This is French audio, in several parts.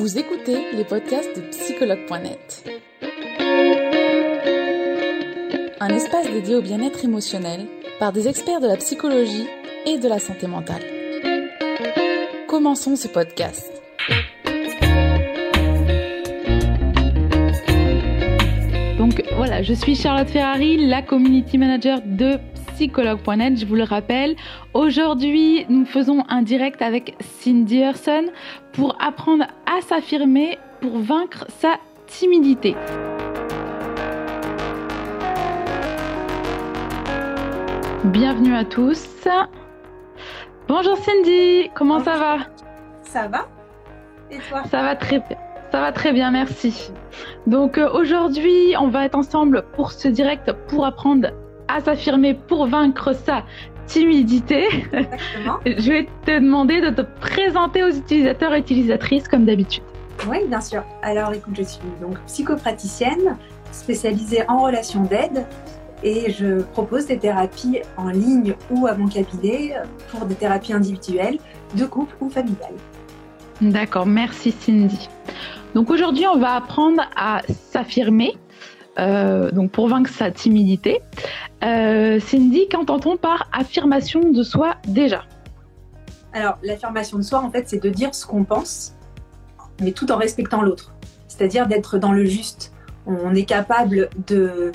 Vous écoutez les podcasts de psychologue.net. Un espace dédié au bien-être émotionnel par des experts de la psychologie et de la santé mentale. Commençons ce podcast. Donc voilà, je suis Charlotte Ferrari, la community manager de psychologue.net, je vous le rappelle. Aujourd'hui, nous faisons un direct avec Cindy Hurson pour apprendre à s'affirmer pour vaincre sa timidité. Bienvenue à tous. Bonjour Cindy, comment ça va? Ça va Et toi? Ça va très bien. Ça va très bien, merci. Donc euh, aujourd'hui, on va être ensemble pour ce direct pour apprendre à s'affirmer, pour vaincre sa timidité. Je vais te demander de te présenter aux utilisateurs et utilisatrices comme d'habitude. Oui, bien sûr. Alors écoute, je suis donc psychopraticienne spécialisée en relations d'aide et je propose des thérapies en ligne ou à mon cabinet pour des thérapies individuelles, de couple ou familiales. D'accord, merci Cindy. Donc aujourd'hui, on va apprendre à s'affirmer, euh, donc pour vaincre sa timidité. Euh, Cindy, qu'entend-on par affirmation de soi déjà? Alors l'affirmation de soi, en fait, c'est de dire ce qu'on pense, mais tout en respectant l'autre. C'est-à-dire d'être dans le juste. On est capable de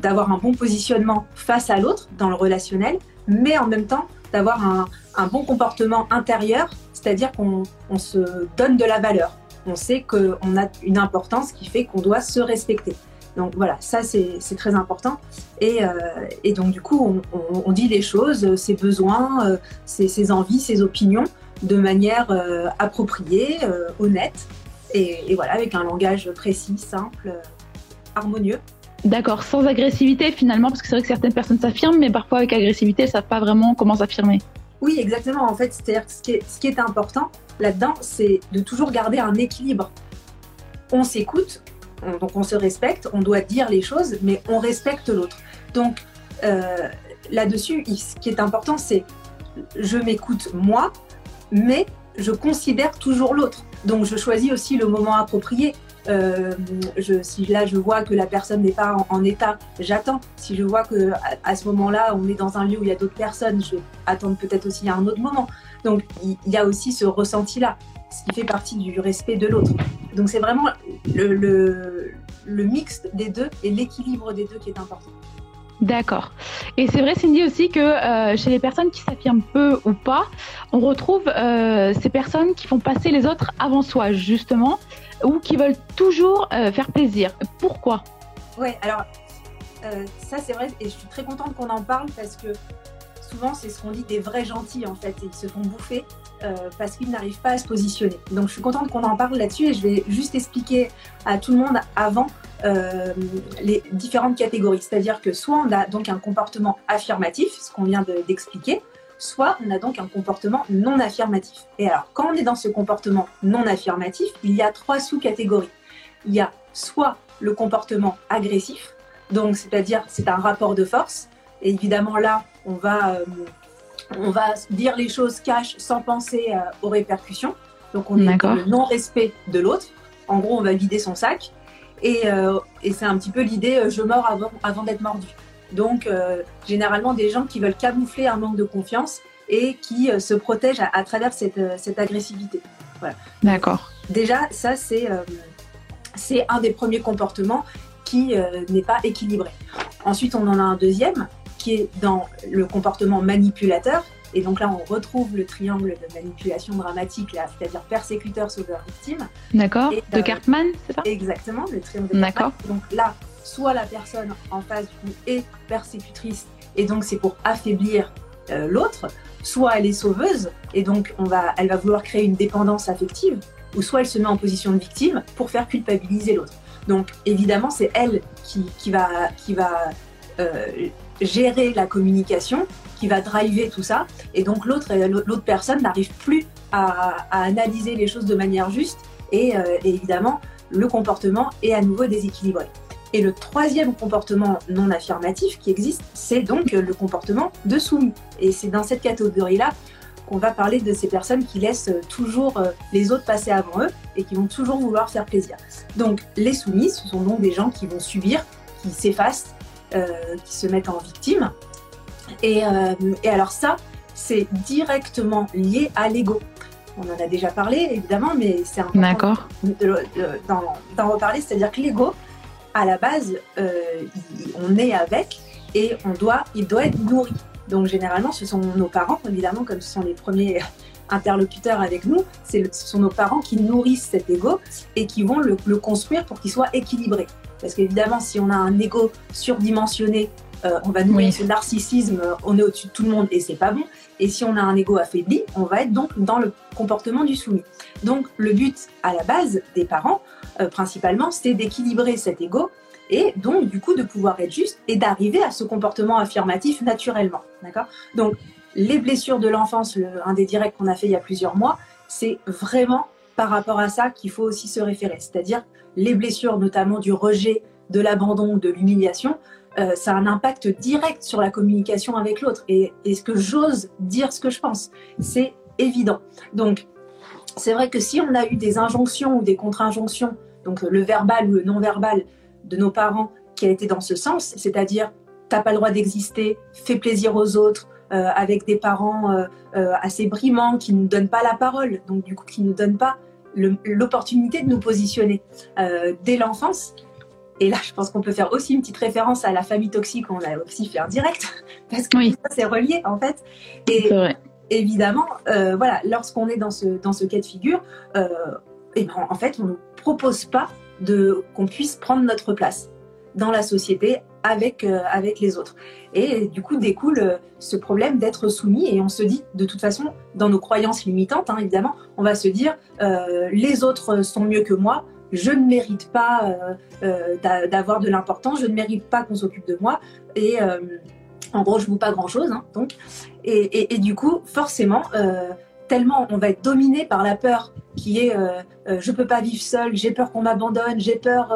d'avoir un bon positionnement face à l'autre dans le relationnel, mais en même temps d'avoir un, bon comportement intérieur, c'est-à-dire qu'on on se donne de la valeur. On sait qu'on a une importance qui fait qu'on doit se respecter. Donc voilà, ça c'est très important. Et, euh, et, donc du coup, on, on, on, dit les choses, ses besoins, euh, ses, ses, envies, ses opinions de manière euh, appropriée, euh, honnête, et, et, voilà, avec un langage précis, simple, harmonieux. D'accord, sans agressivité finalement, parce que c'est vrai que certaines personnes s'affirment, mais parfois avec agressivité, elles ne savent pas vraiment comment s'affirmer. Oui, exactement. En fait, c'est-à-dire ce, qui est, ce qui est important là-dedans, c'est de toujours garder un équilibre. On s'écoute, on, donc on se respecte, on doit dire les choses, mais on respecte l'autre. Donc euh, là-dessus, ce qui est important, c'est je m'écoute moi, mais je considère toujours l'autre. Donc je choisis aussi le moment approprié. Euh, je, si là je vois que la personne n'est pas en, état, j'attends. Si je vois que à, ce moment-là on est dans un lieu où il y a d'autres personnes, je vais attendre peut-être aussi à un autre moment. Donc il y a aussi ce ressenti-là, ce qui fait partie du respect de l'autre. Donc c'est vraiment le, le, le mix des deux et l'équilibre des deux qui est important. D'accord. Et c'est vrai, Cindy, aussi que euh, chez les personnes qui s'affirment peu ou pas, on retrouve euh, ces personnes qui font passer les autres avant soi, justement, ou qui veulent toujours euh, faire plaisir. Pourquoi? Oui, alors ça c'est vrai, et je suis très contente qu'on en parle parce que souvent c'est ce qu'on dit des vrais gentils en fait, ils se font bouffer euh, parce qu'ils n'arrivent pas à se positionner. Donc je suis contente qu'on en parle là-dessus et je vais juste expliquer à tout le monde avant euh, les différentes catégories. C'est-à-dire que soit on a donc un comportement affirmatif, ce qu'on vient d'expliquer, soit on a donc un comportement non affirmatif. Et alors, quand on est dans ce comportement non affirmatif, il y a trois sous-catégories. Il y a soit le comportement agressif, donc c'est-à-dire c'est un rapport de force, et évidemment là, on va, euh, on va dire les choses cash sans penser euh, aux répercussions. Donc on est dans le non-respect de l'autre. En gros, on va vider son sac. Et, euh, et c'est un petit peu l'idée je mords avant, avant d'être mordu. Donc, généralement, des gens qui veulent camoufler un manque de confiance et qui se protègent à, à travers cette, cette, agressivité. Voilà. D'accord. Déjà, ça, c'est c'est un des premiers comportements qui n'est pas équilibré. Ensuite, on en a un deuxième est dans le comportement manipulateur. Et donc là, on retrouve le triangle de manipulation dramatique, c'est-à-dire persécuteur, sauveur, victime. D'accord. De Cartman, c'est ça? Exactement, le triangle de D'accord. Donc là, soit la personne en face du coup est persécutrice et donc c'est pour affaiblir euh, l'autre, soit elle est sauveuse et donc on va, elle va vouloir créer une dépendance affective, ou soit elle se met en position de victime pour faire culpabiliser l'autre. Donc évidemment c'est elle qui, qui, va, qui va euh, gérer la communication, qui va driver tout ça, et donc l'autre l'autre personne n'arrive plus à, analyser les choses de manière juste et, euh, et évidemment le comportement est à nouveau déséquilibré. Et le troisième comportement non affirmatif qui existe, c'est donc le comportement de soumis. Et c'est dans cette catégorie-là qu'on va parler de ces personnes qui laissent toujours les autres passer avant eux et qui vont toujours vouloir faire plaisir. Donc les soumis, ce sont donc des gens qui vont subir, qui s'effacent, qui se mettent en victime. Et, et alors ça, c'est directement lié à l'ego. On en a déjà parlé, évidemment, mais c'est important d'en reparler. C'est-à-dire que l'ego, à la base, euh, on est avec et on doit, il doit être nourri. Donc généralement, ce sont nos parents, évidemment, comme ce sont les premiers interlocuteurs avec nous, ce sont nos parents qui nourrissent cet ego et qui vont le, construire pour qu'il soit équilibré. Parce qu'évidemment, si on a un ego surdimensionné, euh, on va nourrir ce narcissisme, on est au-dessus de tout le monde et c'est pas bon. Et si on a un ego affaibli, on va être donc dans le comportement du soumis. Donc le but à la base des parents, euh, principalement, c'est d'équilibrer cet ego et donc du coup de pouvoir être juste et d'arriver à ce comportement affirmatif naturellement. D'accord? Donc les blessures de l'enfance, un des directs qu'on a fait il y a plusieurs mois, c'est vraiment par rapport à ça qu'il faut aussi se référer. C'est-à-dire les blessures notamment du rejet, de l'abandon, de l'humiliation, euh, ça a un impact direct sur la communication avec l'autre. Et est-ce que j'ose dire ce que je pense C'est évident. Donc, c'est vrai que si on a eu des injonctions ou des contre-injonctions, donc le verbal ou le non-verbal de nos parents qui a été dans ce sens, c'est-à-dire t'as pas le droit d'exister, fais plaisir aux autres, euh, avec des parents euh, assez brimants qui ne nous donnent pas la parole, donc du coup qui ne nous donnent pas l'opportunité de nous positionner dès l'enfance, et là, je pense qu'on peut faire aussi une petite référence à la famille toxique, on a aussi fait un direct, parce que ça, c'est relié, en fait. Et évidemment, euh, voilà, lorsqu'on est dans ce, dans ce cas de figure, euh, et ben, en fait, on ne nous propose pas qu'on puisse prendre notre place dans la société avec, euh, avec les autres. Et du coup, découle euh, ce problème d'être soumis. Et on se dit, de toute façon, dans nos croyances limitantes, hein, évidemment, on va se dire, euh, les autres sont mieux que moi, je ne mérite pas d'avoir de l'importance, je ne mérite pas qu'on s'occupe de moi. Et en gros, je ne vaux pas grand-chose. Hein, donc, et, du coup, forcément, tellement on va être dominé par la peur qui est je peux pas vivre seul, j'ai peur qu'on m'abandonne, j'ai peur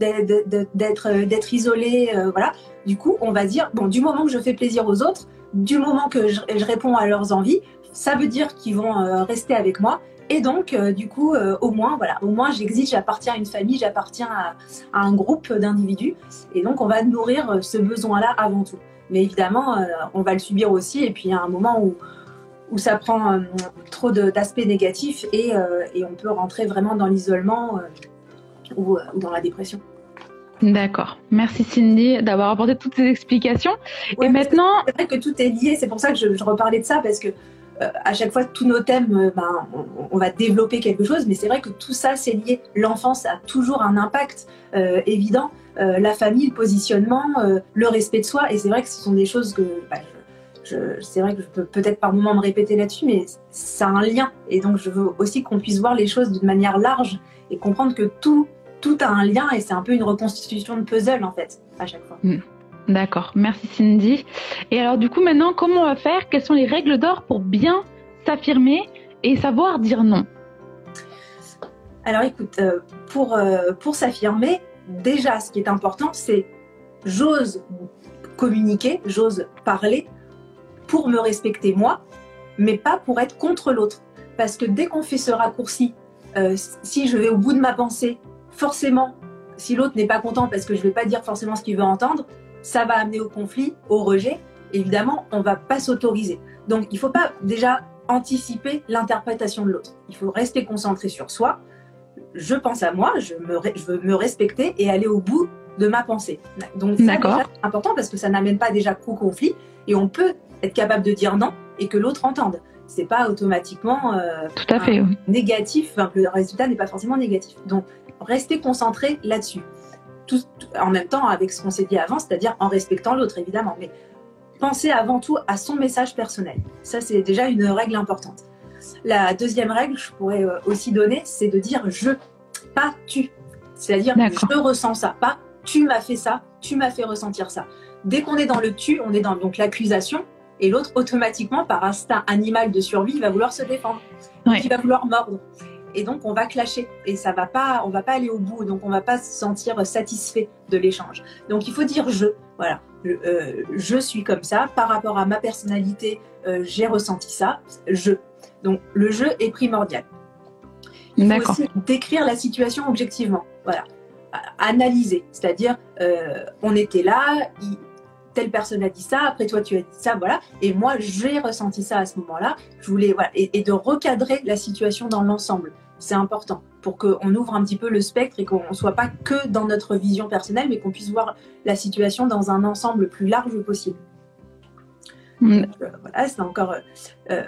d'être isolé, voilà. Du coup, on va dire bon, du moment que je fais plaisir aux autres, du moment que je réponds à leurs envies, ça veut dire qu'ils vont rester avec moi et donc, euh, du coup, euh, au moins, voilà, au moins, j'existe, j'appartiens à une famille, j'appartiens à, un groupe d'individus. Et donc, on va nourrir euh, ce besoin-là avant tout. Mais évidemment, on va le subir aussi. Et puis, il y a un moment où, où ça prend trop d'aspects négatifs et, et, on peut rentrer vraiment dans l'isolement ou, dans la dépression. D'accord. Merci Cindy d'avoir apporté toutes ces explications. et maintenant, c'est vrai que tout est lié. C'est pour ça que je, je, reparlais de ça parce que euh, à chaque fois, tous nos thèmes, euh, ben, on, va développer quelque chose, mais c'est vrai que tout ça, c'est lié. L'enfance a toujours un impact euh, évident. la famille, le positionnement, le respect de soi, et c'est vrai que ce sont des choses que bah, c'est vrai que je peux peut-être par moment me répéter là-dessus, mais ça a un lien. Et donc, je veux aussi qu'on puisse voir les choses de manière large et comprendre que tout, tout a un lien et c'est un peu une reconstitution de puzzle, en fait, à chaque fois. Mm. D'accord, merci Cindy. Et alors du coup maintenant, comment on va faire? Quelles sont les règles d'or pour bien s'affirmer et savoir dire non? Alors écoute, euh, pour, euh, pour s'affirmer, déjà ce qui est important, c'est j'ose communiquer, j'ose parler pour me respecter moi, mais pas pour être contre l'autre. Parce que dès qu'on fait ce raccourci, euh, si je vais au bout de ma pensée, forcément, si l'autre n'est pas content parce que je ne vais pas dire forcément ce qu'il veut entendre, ça va amener au conflit, au rejet. Évidemment, on ne va pas s'autoriser. Donc, il ne faut pas déjà anticiper l'interprétation de l'autre. Il faut rester concentré sur soi. Je pense à moi, je, me, veux me respecter et aller au bout de ma pensée. Donc, c'est important parce que ça n'amène pas déjà qu'au conflit et on peut être capable de dire non et que l'autre entende. C'est pas automatiquement euh, Tout à fait, négatif. le résultat n'est pas forcément négatif. Donc, restez concentré là-dessus tout, en même temps avec ce qu'on s'est dit avant, c'est-à-dire en respectant l'autre, évidemment. Mais pensez avant tout à son message personnel. Ça, c'est déjà une règle importante. La deuxième règle, je pourrais euh, aussi donner, c'est de dire je, pas tu. C'est-à-dire je ressens ça, pas tu m'as fait ça, tu m'as fait ressentir ça. Dès qu'on est dans le tu, on est dans donc l'accusation, et l'autre automatiquement, par instinct animal de survie, va vouloir se défendre, il va vouloir mordre. Et donc on va clasher. Et ça va pas, on va pas aller au bout, donc on va pas se sentir satisfait de l'échange. Donc il faut dire je, voilà, euh, je suis comme ça, par rapport à ma personnalité, euh, j'ai ressenti ça, je. Donc le jeu est primordial. Il faut aussi décrire la situation objectivement. Voilà. Analyser, c'est-à-dire euh, on était là, telle personne a dit ça, après toi tu as dit ça, voilà, et moi j'ai ressenti ça à ce moment-là. Je voulais voilà, et de recadrer la situation dans l'ensemble c'est important pour qu'on ouvre un petit peu le spectre et qu'on ne soit pas que dans notre vision personnelle, mais qu'on puisse voir la situation dans un ensemble plus large possible. Mm. Euh, voilà, c'est encore euh,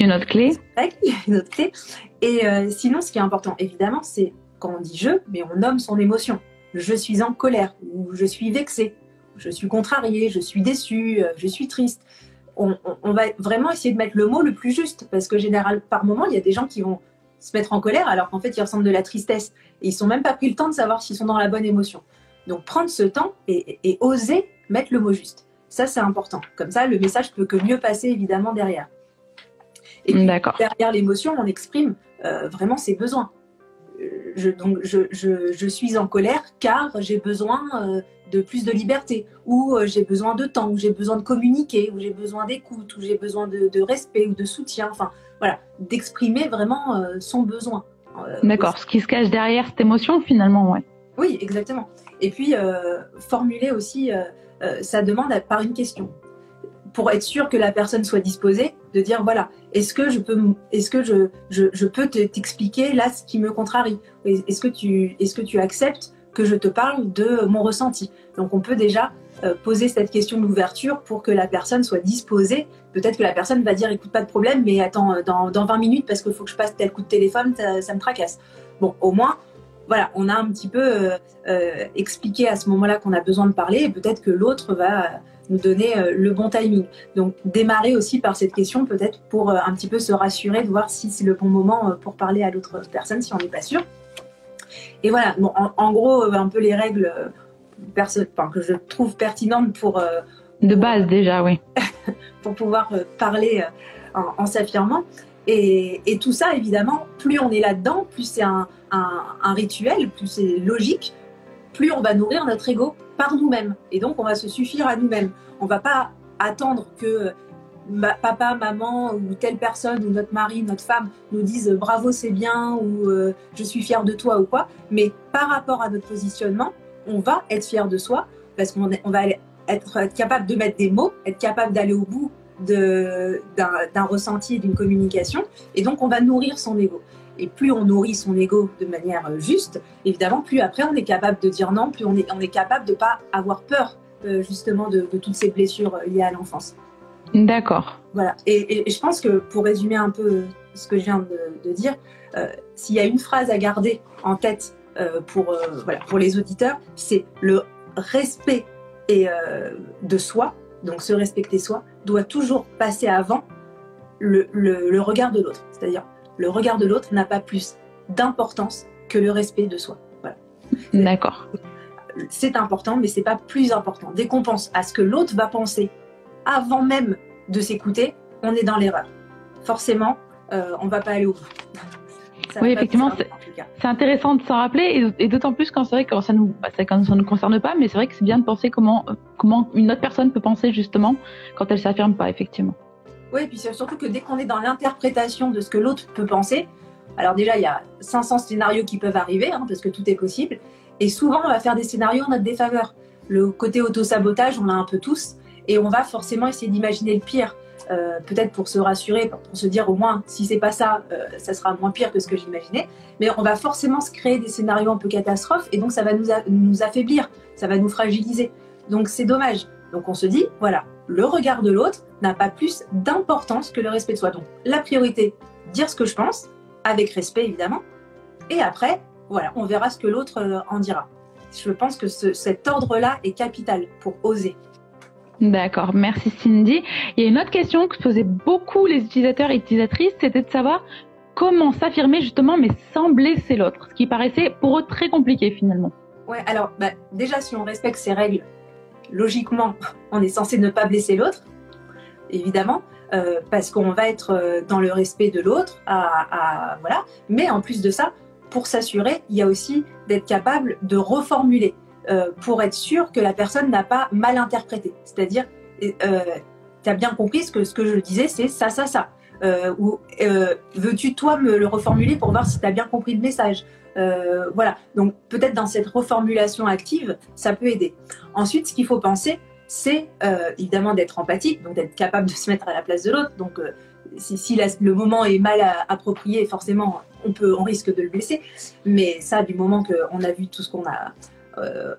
une autre clé. Une autre clé. Et euh, sinon, ce qui est important, évidemment, c'est quand on dit je, mais on nomme son émotion. Je suis en colère ou je suis vexé, je suis contrarié, je suis déçu, je suis triste. On, on, va vraiment essayer de mettre le mot le plus juste parce que général, par moment, il y a des gens qui vont se mettre en colère alors qu'en fait ils ressentent de la tristesse et ils sont même pas pris le temps de savoir s'ils sont dans la bonne émotion. Donc prendre ce temps et, oser mettre le mot juste. Ça c'est important. Comme ça le message peut que mieux passer évidemment derrière. Et puis, derrière l'émotion on exprime euh, vraiment ses besoins. Euh, je, donc je, je, suis en colère car j'ai besoin euh, de plus de liberté, ou j'ai besoin de temps, ou j'ai besoin de communiquer, ou j'ai besoin d'écoute, ou j'ai besoin de, de, respect ou de soutien. Enfin, voilà, d'exprimer vraiment euh, son besoin. Euh, D'accord, ce qui se cache derrière cette émotion finalement, ouais. Oui, exactement. Et puis, euh, formuler aussi sa demande par une question pour être sûr que la personne soit disposée, de dire voilà, est-ce que je peux, est-ce que je, je, peux t'expliquer là ce qui me contrarie? Est-ce que tu, est-ce que tu acceptes que je te parle de mon ressenti? Donc on peut déjà euh, poser cette question d'ouverture pour que la personne soit disposée. Peut-être que la personne va dire écoute, pas de problème, mais attends, euh, dans, dans 20 minutes, parce qu'il faut que je passe tel coup de téléphone, ça, me tracasse. Bon, au moins, voilà, on a un petit peu euh, expliqué à ce moment-là qu'on a besoin de parler et peut-être que l'autre va nous donner le bon timing. Donc, démarrer aussi par cette question, peut-être pour un petit peu se rassurer, de voir si c'est le bon moment pour parler à l'autre personne, si on n'est pas sûr. Et voilà, bon, en, gros, un peu les règles que je trouve pertinente pour... Euh, de base déjà, oui. pour pouvoir euh, parler euh, en, s'affirmant. Et, tout ça, évidemment, plus on est là-dedans, plus c'est un, rituel, plus c'est logique, plus on va nourrir notre ego par nous-mêmes. Et donc, on va se suffire à nous-mêmes. On va pas attendre que papa, maman ou telle personne ou notre mari, notre femme nous disent bravo, c'est bien ou je suis fier de toi ou quoi. Mais par rapport à notre positionnement, on va être fier de soi parce qu'on on va être, capable de mettre des mots, être capable d'aller au bout d'un ressenti et d'une communication. Et donc, on va nourrir son ego. Et plus on nourrit son ego de manière euh, juste, évidemment, plus après on est capable de dire non, plus on est, on est capable de ne pas avoir peur euh, justement de, toutes ces blessures euh, liées à l'enfance. D'accord. Voilà. Et, je pense que pour résumer un peu ce que je viens de, dire, s'il y a une phrase à garder en tête euh, pour, voilà, pour les auditeurs, c'est le respect et, de soi, donc se respecter soi, doit toujours passer avant le, le, regard de l'autre. C'est-à-dire, le regard de l'autre n'a pas plus d'importance que le respect de soi. Voilà. D'accord. C'est important, mais c'est pas plus important. Dès qu'on pense à ce que l'autre va penser avant même de s'écouter, on est dans l'erreur. Forcément, euh, on va pas aller au bout oui, effectivement, c'est intéressant de s'en rappeler et, d'autant plus quand c'est vrai que ça nous, bah, ça, ne nous concerne pas, mais c'est vrai que c'est bien de penser comment, comment une autre personne peut penser justement quand elle s'affirme pas, effectivement. Oui, et puis surtout que dès qu'on est dans l'interprétation de ce que l'autre peut penser, alors déjà il y a 500 scénarios qui peuvent arriver, hein, parce que tout est possible, et souvent on va faire des scénarios en notre défaveur. Le côté auto-sabotage, on l'a un peu tous, et on va forcément essayer d'imaginer le pire. Euh, peut-être pour se rassurer, pour, se dire au moins si c'est pas ça, euh, ça sera moins pire que ce que j'imaginais. Mais on va forcément se créer des scénarios un peu catastrophes et donc ça va nous, nous affaiblir, ça va nous fragiliser. Donc c'est dommage. Donc on se dit, voilà, le regard de l'autre n'a pas plus d'importance que le respect de soi. Donc la priorité, dire ce que je pense, avec respect évidemment. Et après, voilà, on verra ce que l'autre euh, en dira. Je pense que cet ordre-là est capital pour oser. D'accord, merci Cindy. Il y a une autre question que posaient beaucoup les utilisateurs et utilisatrices, c'était de savoir comment s'affirmer justement, mais sans blesser l'autre, ce qui paraissait pour eux très compliqué finalement. Ouais, alors bah, déjà si on respecte ces règles, logiquement, on est censé ne pas blesser l'autre, évidemment, euh, parce qu'on va être euh, dans le respect de l'autre, voilà. Mais en plus de ça, pour s'assurer, il y a aussi d'être capable de reformuler euh, pour être sûr que la personne n'a pas mal interprété. C'est-à-dire, euh, tu as bien compris ce que, ce que je disais, c'est ça, ça, ça. Ou veux-tu toi me le reformuler pour voir si tu as bien compris le message? Euh, Voilà, donc peut-être dans cette reformulation active, ça peut aider. Ensuite, ce qu'il faut penser, c'est euh, évidemment d'être empathique, donc d'être capable de se mettre à la place de l'autre. Donc euh, si, le moment est mal approprié, forcément, on, peut, on risque de le blesser. Mais ça, du moment qu'on a vu tout ce qu'on a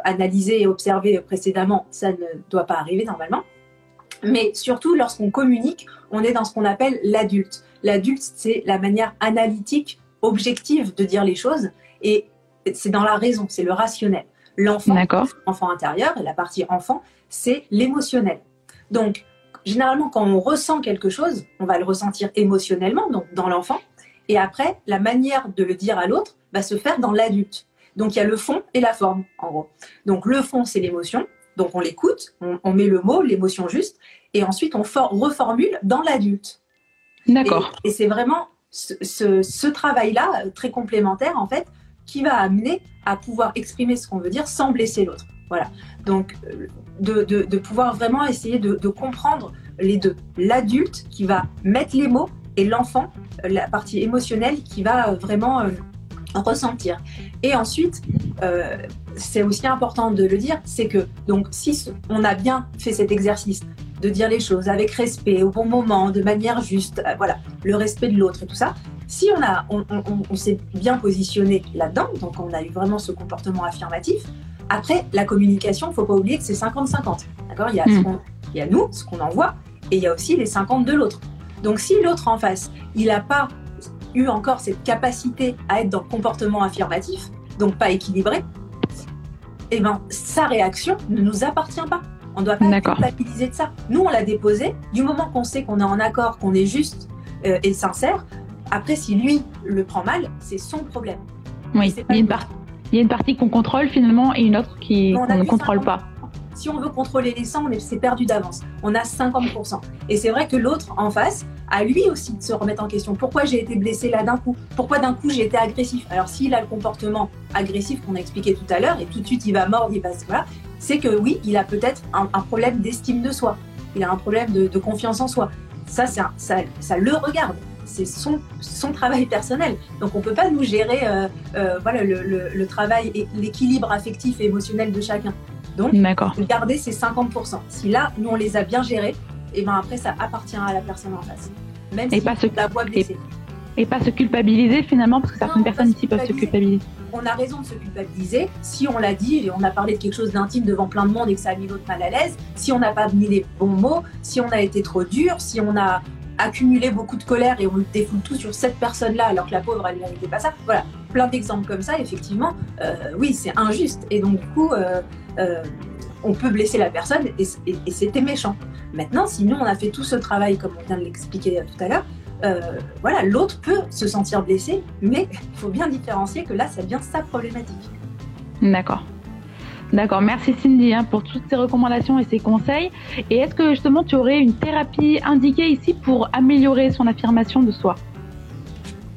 analysé et observé précédemment, ça ne doit pas arriver normalement. Mais surtout, lorsqu'on communique, on est dans ce qu'on appelle l'adulte. L'adulte, c'est la manière analytique, objective de dire les choses. Et c'est dans la raison, c'est le rationnel. L'enfant, enfant intérieur, et la partie enfant, c'est l'émotionnel. Donc, généralement, quand on ressent quelque chose, on va le ressentir émotionnellement, donc dans l'enfant. Et après, la manière de le dire à l'autre va se faire dans l'adulte. Donc, il y a le fond et la forme, en gros. Donc, le fond, c'est l'émotion. Donc on l'écoute, on, met le mot, l'émotion juste, et ensuite on reformule dans l'adulte. D'accord. Et, c'est vraiment ce, travail-là, euh, très complémentaire en fait, qui va amener à pouvoir exprimer ce qu'on veut dire sans blesser l'autre. Voilà. Donc euh, de, pouvoir vraiment essayer de, comprendre les deux. L'adulte qui va mettre les mots et l'enfant, euh, la partie émotionnelle qui va vraiment ressentir. Et ensuite, euh, c'est aussi important de le dire, c'est que donc si on a bien fait cet exercice de dire les choses avec respect, au bon moment, de manière juste, euh, voilà, le respect de l'autre et tout ça. Si on a, on, s'est bien positionné là-dedans, donc on a eu vraiment ce comportement affirmatif. Après, la communication, faut pas oublier que c'est 50-50. D'accord? Il, y a hmm. il y a nous, ce qu'on envoie, et il y a aussi les 50 de l'autre. Donc si l'autre en face, il n'a pas eu encore cette capacité à être dans le comportement affirmatif, donc pas équilibré, eh ben, sa réaction ne nous appartient pas. On ne doit pas culpabiliser de ça. Nous, on l'a déposé. Du moment qu'on sait qu'on est en accord, qu'on est juste euh, et sincère, après, si lui le prend mal, c'est son problème. Oui, il y, a une il y, a une partie qu'on contrôle finalement et une autre qu'on ne contrôle pas. Si on veut contrôler les 100, c'est perdu d'avance. On a 50%. Et c'est vrai que l'autre en face a lui aussi de se remettre en question. Pourquoi j'ai été blessé là d'un coup? Pourquoi d'un coup j'ai été agressif? Alors s'il a le comportement agressif qu'on a expliqué tout à l'heure et tout de suite il va mordre, il va voilà, c'est que oui, il a peut-être un, problème d'estime de soi. Il a un problème de, confiance en soi. Ça, ça, ça le regarde c'est son, son travail personnel. Donc on ne peut pas nous gérer euh, euh, voilà, le, le, travail et l'équilibre affectif et émotionnel de chacun. Donc, garder ces 50%. Si là, nous, on les a bien gérés, et ben après, ça appartient à la personne en face. Même et si pas se... la voix blessée. Et, pas se culpabiliser finalement, parce que certaines personnes ici peuvent se culpabiliser. On a raison de se culpabiliser. Si on l'a dit et on a parlé de quelque chose d'intime devant plein de monde et que ça a mis l'autre mal à l'aise, si on n'a pas mis les bons mots, si on a été trop dur, si on a accumulé beaucoup de colère et on le défoule tout sur cette personne-là alors que la pauvre elle ne méritait pas ça. Voilà, plein d'exemples comme ça, effectivement, euh, oui, c'est injuste. Et donc, du coup, euh, euh, on peut blesser la personne et, c'était méchant. Maintenant, si nous, on a fait tout ce travail, comme on vient de l'expliquer tout à l'heure, voilà, l'autre peut se sentir blessé, mais il faut bien différencier que là, ça devient sa problématique. D'accord. D'accord, merci Cindy hein, pour toutes ces recommandations et ces conseils. Et est-ce que justement tu aurais une thérapie indiquée ici pour améliorer son affirmation de soi?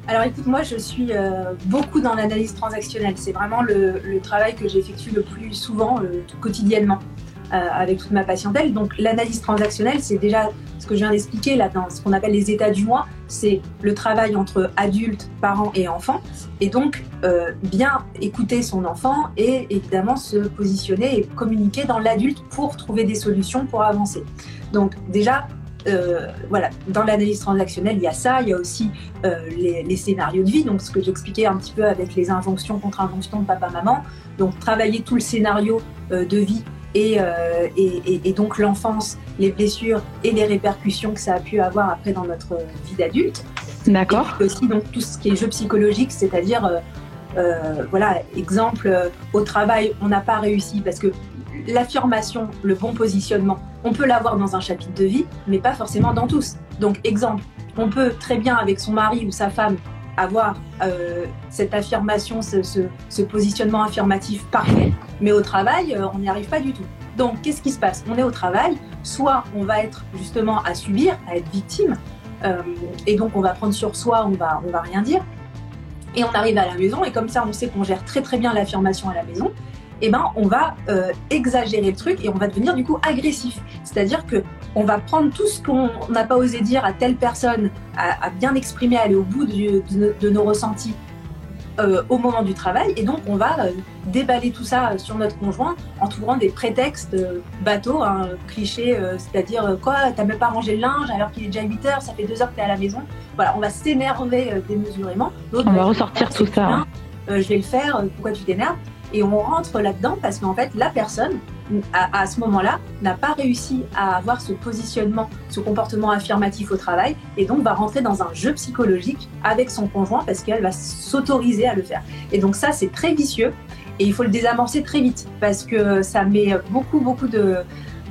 Alors écoute, moi je suis euh, beaucoup dans l'analyse transactionnelle. C'est vraiment le, travail que j'effectue le plus souvent, euh, quotidiennement, euh, avec toute ma patientèle. Donc l'analyse transactionnelle, c'est déjà ce que je viens d'expliquer là dans ce qu'on appelle les états du moi. C'est le travail entre adultes, parents et enfants. Et donc bien écouter son enfant et évidemment se positionner et communiquer dans l'adulte pour trouver des solutions pour avancer. Donc déjà euh, voilà, dans l'analyse transactionnelle, il y a ça, il y a aussi euh, les, scénarios de vie, donc ce que j'expliquais un petit peu avec les injonctions contre injonctions de papa-maman, donc travailler tout le scénario euh, de vie et, et, donc l'enfance, les blessures et les répercussions que ça a pu avoir après dans notre vie d'adulte. D'accord. Et aussi donc tout ce qui est jeu psychologique, c'est-à-dire voilà, exemple, au travail, on n'a pas réussi parce que l'affirmation, le bon positionnement, on peut l'avoir dans un chapitre de vie, mais pas forcément dans tous. Donc, exemple, on peut très bien avec son mari ou sa femme avoir euh, cette affirmation, ce, positionnement affirmatif parfait, mais au travail, euh, on n'y arrive pas du tout. Donc, qu'est-ce qui se passe? On est au travail, soit on va être justement à subir, à être victime, euh, et donc on va prendre sur soi, on va, on va rien dire, et on arrive à la maison, et comme ça, on sait qu'on gère très très bien l'affirmation à la maison, eh ben, on va euh, exagérer le truc et on va devenir du coup agressif. C'est-à-dire que on va prendre tout ce qu'on n'a pas osé dire à telle personne, à, bien exprimer, aller au bout de, nos ressentis euh, au moment du travail, et donc on va euh, déballer tout ça sur notre conjoint en trouvant des prétextes bateaux, hein, clichés, c'est-à-dire quoi, t'as même pas rangé le linge alors qu'il est déjà 8 heures, ça fait 2 heures que t'es à la maison. Voilà, on va s'énerver démesurément. On va ressortir tout ça. je vais le faire, pourquoi tu t'énerves? Et on rentre là-dedans parce qu'en fait, la personne, à, ce moment-là, n'a pas réussi à avoir ce positionnement, ce comportement affirmatif au travail, et donc va rentrer dans un jeu psychologique avec son conjoint parce qu'elle va s'autoriser à le faire. Et donc ça, c'est très vicieux, et il faut le désamorcer très vite parce que ça met beaucoup, beaucoup de,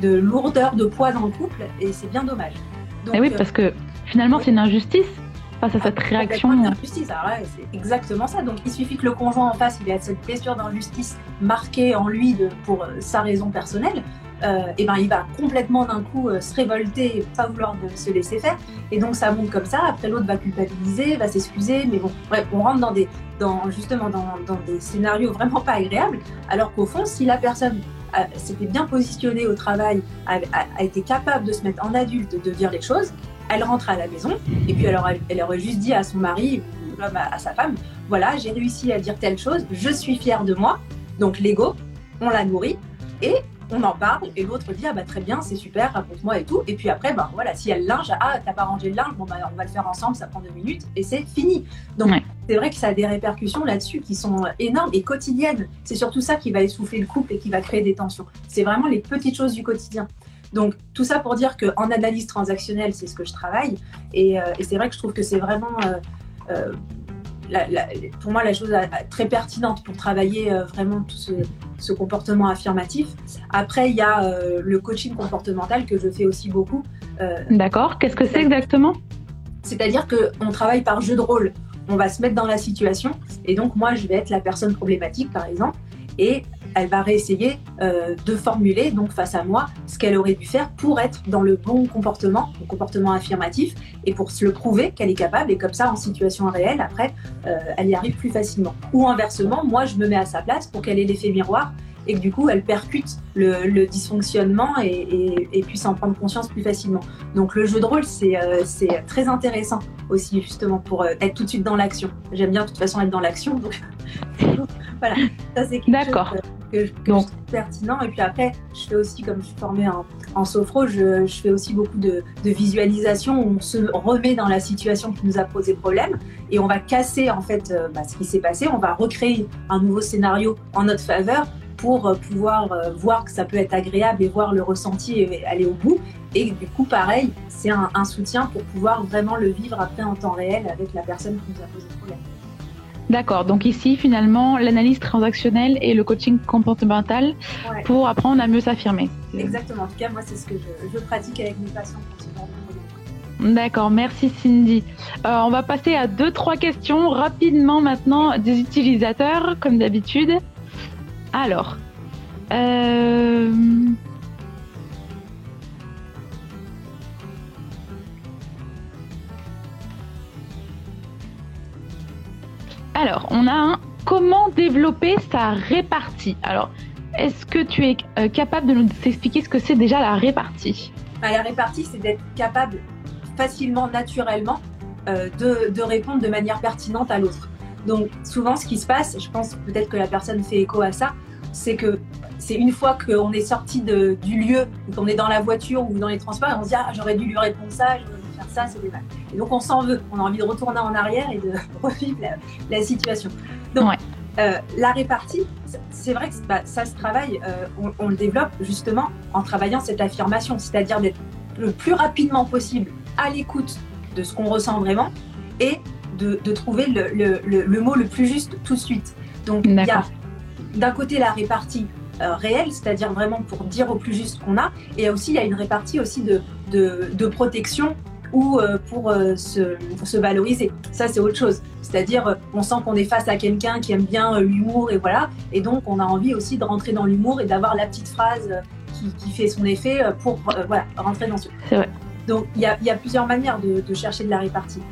de lourdeur, de poids dans le couple, et c'est bien dommage. Donc, et oui, parce que finalement, c'est une injustice face à cette réaction. d'injustice, c'est exactement ça. Donc il suffit que le conjoint en face, il ait cette blessure d'injustice marquée en lui de, pour euh, sa raison personnelle. Euh, et ben il va complètement d'un coup euh, se révolter et pas vouloir de se laisser faire. Et donc ça monte comme ça. Après l'autre va culpabiliser, va s'excuser. Mais bon, bref, on rentre dans des, dans, justement dans, dans des scénarios vraiment pas agréables. Alors qu'au fond, si la personne s'était bien positionnée au travail, a, a, été capable de se mettre en adulte, de dire les choses, elle rentre à la maison et puis alors elle, aurait juste dit à son mari ou à, à sa femme voilà j'ai réussi à dire telle chose je suis fière de moi donc l'ego on la nourrit et on en parle et l'autre dit ah bah très bien c'est super raconte-moi et tout et puis après bah voilà si elle linge ah t'as pas rangé le linge bon bah on va le faire ensemble ça prend deux minutes et c'est fini donc c'est vrai que ça a des répercussions là-dessus qui sont énormes et quotidiennes. C'est surtout ça qui va essouffler le couple et qui va créer des tensions. C'est vraiment les petites choses du quotidien donc tout ça pour dire qu'en analyse transactionnelle, c'est ce que je travaille. Et, euh, c'est vrai que je trouve que c'est vraiment, euh, euh, pour moi, la chose très pertinente pour travailler vraiment tout ce, comportement affirmatif. Après, il y a le coaching comportemental que je fais aussi beaucoup. D'accord. Qu'est-ce que c'est exactement? C'est-à-dire qu'on travaille par jeu de rôle. On va se mettre dans la situation. Et donc, moi, je vais être la personne problématique, par exemple. Et elle va réessayer euh, de formuler donc face à moi ce qu'elle aurait dû faire pour être dans le bon comportement, le comportement affirmatif, et pour se le prouver qu'elle est capable. Et comme ça, en situation réelle, après, euh, elle y arrive plus facilement. Ou inversement, moi, je me mets à sa place pour qu'elle ait l'effet miroir et que du coup, elle percute le, dysfonctionnement et, puisse en prendre conscience plus facilement. Donc le jeu de rôle, c'est euh, très intéressant aussi, justement, pour être tout de suite dans l'action. J'aime bien de toute façon être dans l'action, donc voilà, ça c'est quelque chose que, je trouve pertinent. Et puis après, je fais aussi, comme je suis formée en, en sophro, je, fais aussi beaucoup de, visualisation où on se remet dans la situation qui nous a posé problème et on va casser en fait euh, bah, ce qui s'est passé. On va recréer un nouveau scénario en notre faveur pour euh, pouvoir euh, voir que ça peut être agréable et voir le ressenti et aller au bout. Et du coup, pareil, c'est un, un soutien pour pouvoir vraiment le vivre après en temps réel avec la personne qui nous a posé problème. D'accord. Donc ici, finalement, l'analyse transactionnelle et le coaching comportemental pour apprendre à mieux s'affirmer. Exactement. En tout cas, moi, c'est ce que je, pratique avec mes patients D'accord, merci Cindy. Euh, on va passer à deux, trois questions rapidement maintenant des utilisateurs, comme d'habitude. Alors, euh, Alors, on a un comment développer sa répartie. Alors, est-ce que tu es euh, capable de nous expliquer ce que c'est déjà la répartie? Bah, La répartie, c'est d'être capable facilement, naturellement, euh, de, répondre de manière pertinente à l'autre. Donc, souvent, ce qui se passe, je pense peut-être que la personne fait écho à ça, c'est que c'est une fois qu'on est sorti du lieu, qu'on est dans la voiture ou dans les transports, on se dit ah, j'aurais dû lui répondre ça, ça, c'est des Et donc on s'en veut, on a envie de retourner en arrière et de revivre la, situation. Donc euh, la répartie, c'est vrai que bah, ça se travaille, euh, on, le développe justement en travaillant cette affirmation, c'est-à-dire d'être le plus rapidement possible à l'écoute de ce qu'on ressent vraiment et de, trouver le, mot le plus juste tout de suite. Donc il y a d'un côté la répartie euh, réelle, c'est-à-dire vraiment pour dire au plus juste qu'on a, et aussi il y a une répartie aussi de, de, de protection ou euh, pour euh, se, se, valoriser. Ça, c'est autre chose. C'est-à-dire, euh, on sent qu'on est face à quelqu'un qui aime bien l'humour et voilà. Et donc, on a envie aussi de rentrer dans l'humour et d'avoir la petite phrase qui, qui, fait son effet pour voilà, rentrer dans ce. C'est vrai. Donc, il y a, y a, plusieurs manières de, de, chercher de la répartie.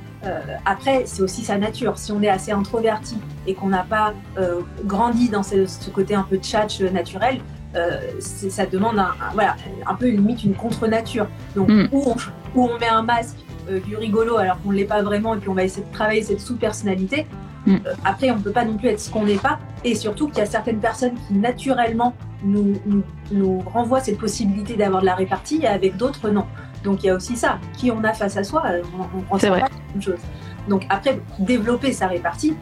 après, c'est aussi sa nature. Si on est assez introverti et qu'on n'a pas grandi dans ce, ce, côté un peu tchatch naturel, euh, ça demande un, voilà, un peu limite une contre-nature. Donc, mm. où, on, met un masque euh, du rigolo alors qu'on ne l'est pas vraiment et puis on va essayer de travailler cette sous-personnalité. Mm. Euh, après, on ne peut pas non plus être ce qu'on n'est pas. Et surtout qu'il y a certaines personnes qui naturellement nous, nous, renvoient cette possibilité d'avoir de la répartie et avec d'autres, non. Donc il y a aussi ça. Qui on a face à soi, on ne pas la même chose. Donc après, développer sa répartie,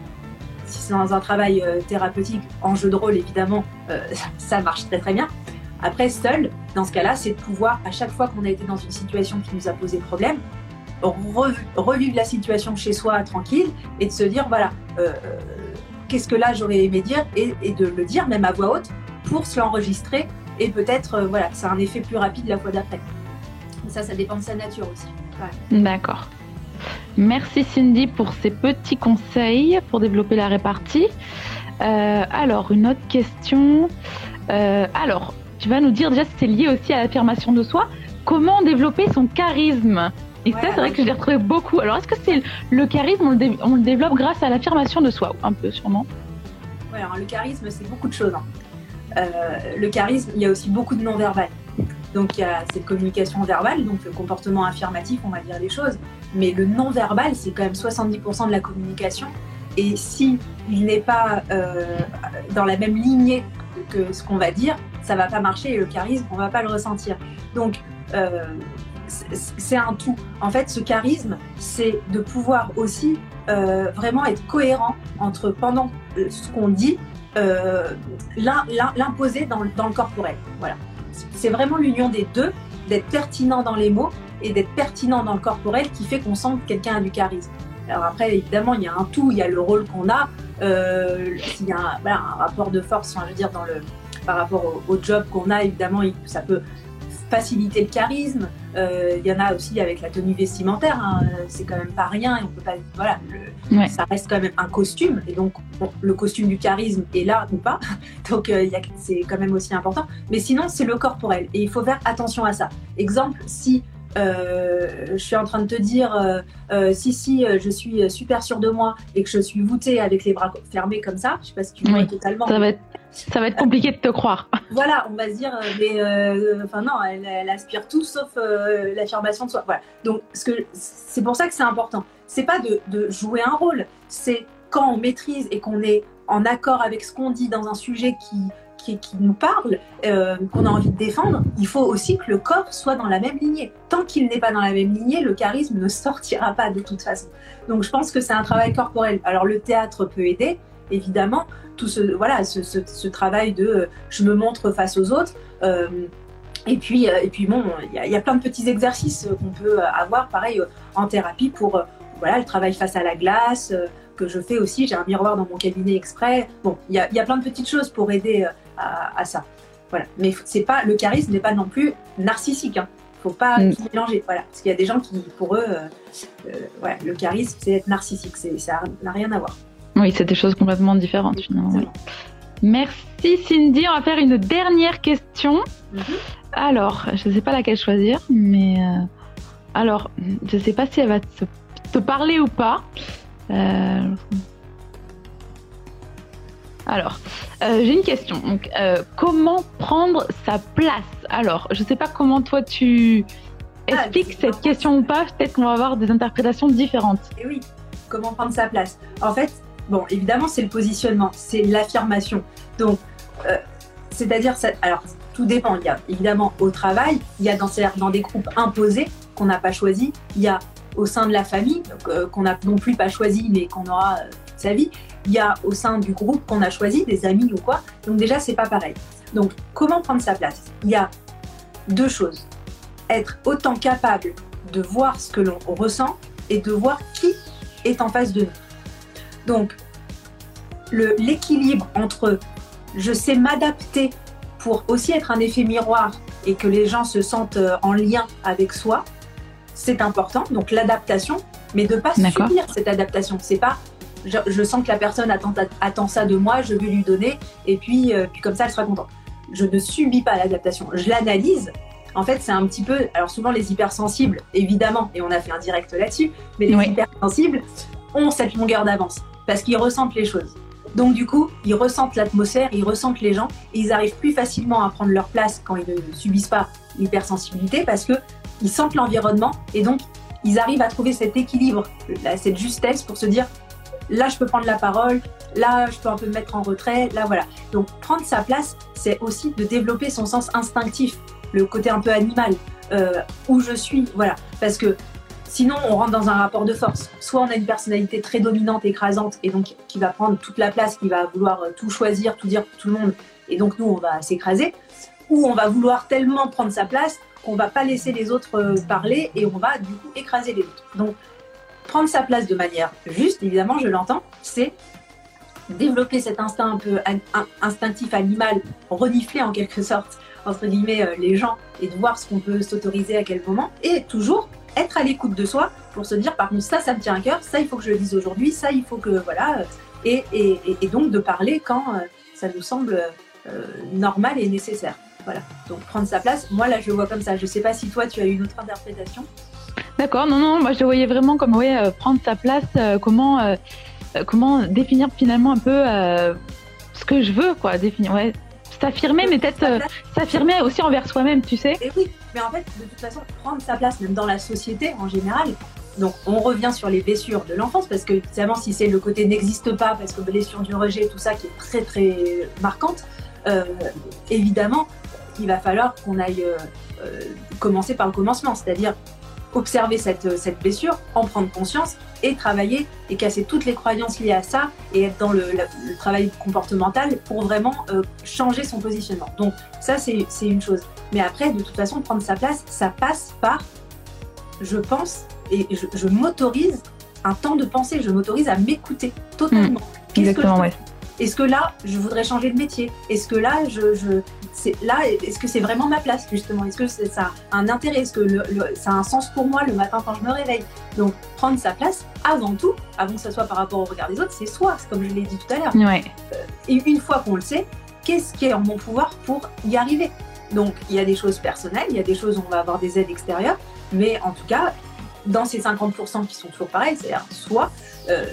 si c'est dans un travail euh, thérapeutique en jeu de rôle, évidemment, euh, ça marche très très bien. Après, seul, dans ce cas-là, c'est de pouvoir, à chaque fois qu'on a été dans une situation qui nous a posé problème, revivre la situation chez soi tranquille et de se dire, voilà, euh, qu'est-ce que là j'aurais aimé dire et, de le dire même à voix haute pour se l'enregistrer et peut-être, voilà, c'est un effet plus rapide la fois d'après. Ça, ça dépend de sa nature aussi. D'accord. Merci Cindy pour ces petits conseils pour développer la répartie. Euh, alors, une autre question. Euh, alors, tu vas nous dire déjà si c'est lié aussi à l'affirmation de soi. Comment développer son charisme? Et ça, c'est vrai que je l'ai retrouvé beaucoup. Alors, est-ce que c'est le charisme, on le, développe grâce à l'affirmation de soi Un peu, sûrement? Ouais, alors le charisme, c'est beaucoup de choses. Hein. Euh, le charisme, il y a aussi beaucoup de non-verbal. Donc il y a cette communication verbale, donc le comportement affirmatif, on va dire les choses. Mais le non-verbal, c'est quand même 70% de la communication. Et si il n'est pas euh, dans la même lignée que ce qu'on va dire, ça va pas marcher et le charisme, on va pas le ressentir. Donc euh, c'est un tout. En fait, ce charisme, c'est de pouvoir aussi euh, vraiment être cohérent entre pendant ce qu'on dit, l'imposer dans, dans le corporel. Voilà c'est vraiment l'union des deux, d'être pertinent dans les mots et d'être pertinent dans le corporel qui fait qu'on sent que quelqu'un a du charisme. Alors après, évidemment, il y a un tout, il y a le rôle qu'on a, euh, il y a un, rapport de force, enfin, je veux dire, dans le, par rapport au, job qu'on a, évidemment, ça peut faciliter le charisme. Euh, il y en a aussi avec la tenue vestimentaire, hein. c'est quand même pas rien, et on peut pas, voilà, ça reste quand même un costume, et donc le costume du charisme est là ou pas, donc euh, c'est quand même aussi important. Mais sinon, c'est le corporel, et il faut faire attention à ça. Exemple, si euh, je suis en train de te dire euh, euh, si si je suis super sûre de moi et que je suis voûtée avec les bras fermés comme ça, je sais pas si tu vois totalement. Ça va être ça va être compliqué de te croire. Voilà, on va se dire mais enfin non, elle, aspire tout sauf l'affirmation de soi. Voilà. Donc ce que c'est pour ça que c'est important. C'est pas de, jouer un rôle, c'est quand on maîtrise et qu'on est en accord avec ce qu'on dit dans un sujet qui qui, nous parle, euh, qu'on a envie de défendre, il faut aussi que le corps soit dans la même lignée. Tant qu'il n'est pas dans la même lignée, le charisme ne sortira pas de toute façon. Donc je pense que c'est un travail corporel. Alors le théâtre peut aider, évidemment, tout ce, voilà, ce, travail de euh, je me montre face aux autres. Euh, et puis, et puis bon, il y, a plein de petits exercices qu'on peut avoir, pareil, en thérapie pour voilà, le travail face à la glace, que je fais aussi. J'ai un miroir dans mon cabinet exprès. Bon, il y a, y a, plein de petites choses pour aider à, ça. Voilà. Mais c'est pas le charisme n'est pas non plus narcissique. Hein. Faut pas mm. mélanger. Voilà. Parce qu'il y a des gens qui, pour eux, euh, euh, le charisme, c'est être narcissique. Ça n'a rien à voir. Oui, c'est des choses complètement différentes finalement. Merci Cindy. On va faire une dernière question. Mm-hmm. Alors, je ne sais pas laquelle choisir, mais euh, alors, je ne sais pas si elle va te, te parler ou pas. Alors, euh, j'ai une question. Donc, euh, comment prendre sa place? Alors, je ne sais pas comment toi tu expliques cette question ou pas. Peut-être qu'on va avoir des interprétations différentes. Et eh oui, comment prendre sa place? En fait, bon, évidemment, c'est le positionnement, c'est l'affirmation. Donc, euh, c'est-à-dire, alors, tout dépend. Il y a évidemment au travail, il y a dans, dans des groupes imposés qu'on n'a pas choisi, il y a au sein de la famille, qu'on n'a non plus pas choisi, mais qu'on aura toute sa vie il y a au sein du groupe qu'on a choisi, des amis ou quoi. Donc déjà, c'est pas pareil. Donc, comment prendre sa place? Il y a deux choses. Être autant capable de voir ce que l'on ressent et de voir qui est en face de nous. Donc, l'équilibre entre je sais m'adapter pour aussi être un effet miroir et que les gens se sentent euh, en lien avec soi, c'est important. Donc l'adaptation, mais de pas subir cette adaptation. C'est pas je, sens que la personne attend, ça de moi, je vais lui donner, et puis, euh, puis comme ça, elle sera contente. Je ne subis pas l'adaptation, je l'analyse En fait, c'est un petit peu. Alors, souvent, les hypersensibles, évidemment, et on a fait un direct là-dessus, mais les hypersensibles ont cette longueur d'avance parce qu'ils ressentent les choses. Donc, du coup, ils ressentent l'atmosphère, ils ressentent les gens et ils arrivent plus facilement à prendre leur place quand ils ne subissent pas l'hypersensibilité parce qu'ils sentent l'environnement et donc ils arrivent à trouver cet équilibre, cette justesse pour se dire là, je peux prendre la parole, là, je peux un peu me mettre en retrait, là, voilà. Donc, prendre sa place, c'est aussi de développer son sens instinctif, le côté un peu animal, euh, où je suis, voilà. Parce que sinon, on rentre dans un rapport de force. Soit on a une personnalité très dominante, écrasante, et donc qui va prendre toute la place, qui va vouloir euh, tout choisir, tout dire pour tout le monde, et donc nous, on va s'écraser. Ou on va vouloir tellement prendre sa place qu'on va pas laisser les autres euh, parler et on va du coup écraser les autres. Donc, prendre sa place de manière juste, évidemment, je l'entends, c'est développer cet instinct un peu instinctif animal, renifler en quelque sorte, entre guillemets, euh, les gens et de voir ce qu'on peut s'autoriser à quel moment, et toujours être à l'écoute de soi pour se dire, par contre, ça, ça me tient à cœur, ça, il faut que je le dise aujourd'hui, ça, il faut que, voilà, euh, et, et, donc de parler quand euh, ça nous semble normal et nécessaire. Voilà, donc prendre sa place, moi là je le vois comme ça, je sais pas si toi tu as une autre interprétation. D'accord, non, non, moi je voyais vraiment comme ouais, prendre sa place, comment euh, comment définir finalement un peu euh, ce que je veux, quoi, définir, ouais, s'affirmer, mais peut-être euh, s'affirmer aussi envers soi-même, tu sais. Et oui, mais en fait, de toute façon, prendre sa place, même dans la société en général. Donc, on revient sur les blessures de l'enfance, parce que évidemment, si c'est le côté n'existe pas, parce que blessure du rejet, tout ça qui est très très marquante, évidemment, il va falloir qu'on aille commencer par le commencement, c'est-à-dire observer cette, cette blessure, en prendre conscience et travailler et casser toutes les croyances liées à ça et être dans le, travail comportemental pour vraiment euh, changer son positionnement. Donc ça, c'est une chose. Mais après, de toute façon, prendre sa place, ça passe par, je pense, et je, m'autorise un temps de pensée, je m'autorise à m'écouter totalement. Mmh, exactement, ouais. Est-ce que là, je voudrais changer de métier? Est-ce que là, je, je là, est-ce que c'est vraiment ma place justement? Est-ce que ça a un intérêt? Est-ce que le, ça a un sens pour moi le matin quand je me réveille? Donc, prendre sa place, avant tout, avant que ce soit par rapport au regard des autres, c'est soi, comme je l'ai dit tout à l'heure. Ouais. Euh, et une fois qu'on le sait, qu'est-ce qui est en mon pouvoir pour y arriver? Donc, il y a des choses personnelles, il y a des choses où on va avoir des aides extérieures, mais en tout cas, dans ces 50% qui sont toujours pareils, c'est-à-dire soit euh,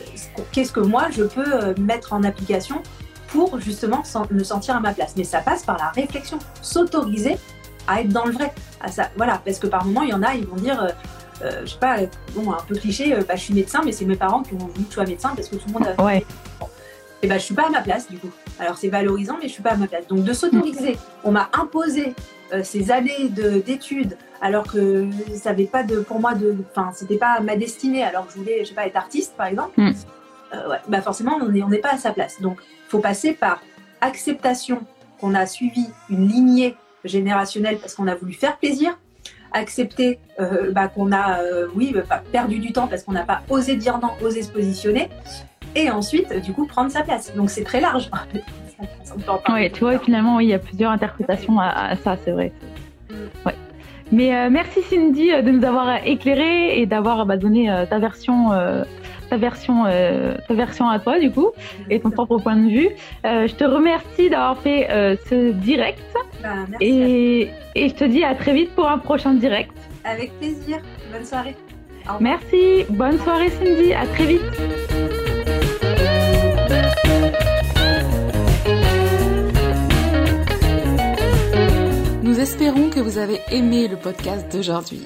qu'est-ce que moi je peux euh, mettre en application pour justement me sentir à ma place. Mais ça passe par la réflexion, s'autoriser à être dans le vrai. À ça, voilà, parce que par moment, il y en a, ils vont dire, euh, je sais pas, bon, un peu cliché, bah, je suis médecin, mais c'est mes parents qui ont voulu que je sois médecin parce que tout le monde a. Ouais. Et ben, je suis pas à ma place du coup. Alors c'est valorisant, mais je suis pas à ma place. Donc de s'autoriser, on m'a imposé ces années d'études, alors que ça n'avait pas de, pour moi, de, enfin, c'était pas ma destinée, alors que je voulais, je sais pas, être artiste, par exemple, mm. Euh, ouais, bah forcément, on n'est on pas à sa place. Donc, il faut passer par acceptation qu'on a suivi une lignée générationnelle parce qu'on a voulu faire plaisir, accepter euh, bah, qu'on a, euh, oui, bah, perdu du temps parce qu'on n'a pas osé dire non, osé se positionner, et ensuite, du coup, prendre sa place. Donc, c'est très large. oui, tu vois, finalement, oui, il y a plusieurs interprétations à, à ça, c'est vrai. Mm. Ouais. Mais euh, merci Cindy de nous avoir éclairé et d'avoir bah, donné ta version, ta version, ta version à toi du coup et ton propre point de vue. je te remercie d'avoir fait ce direct bah, et, et, je te dis à très vite pour un prochain direct. Avec plaisir. Bonne soirée. Merci. Bonne soirée Cindy. À très vite. Nous espérons que vous avez aimé le podcast d'aujourd'hui.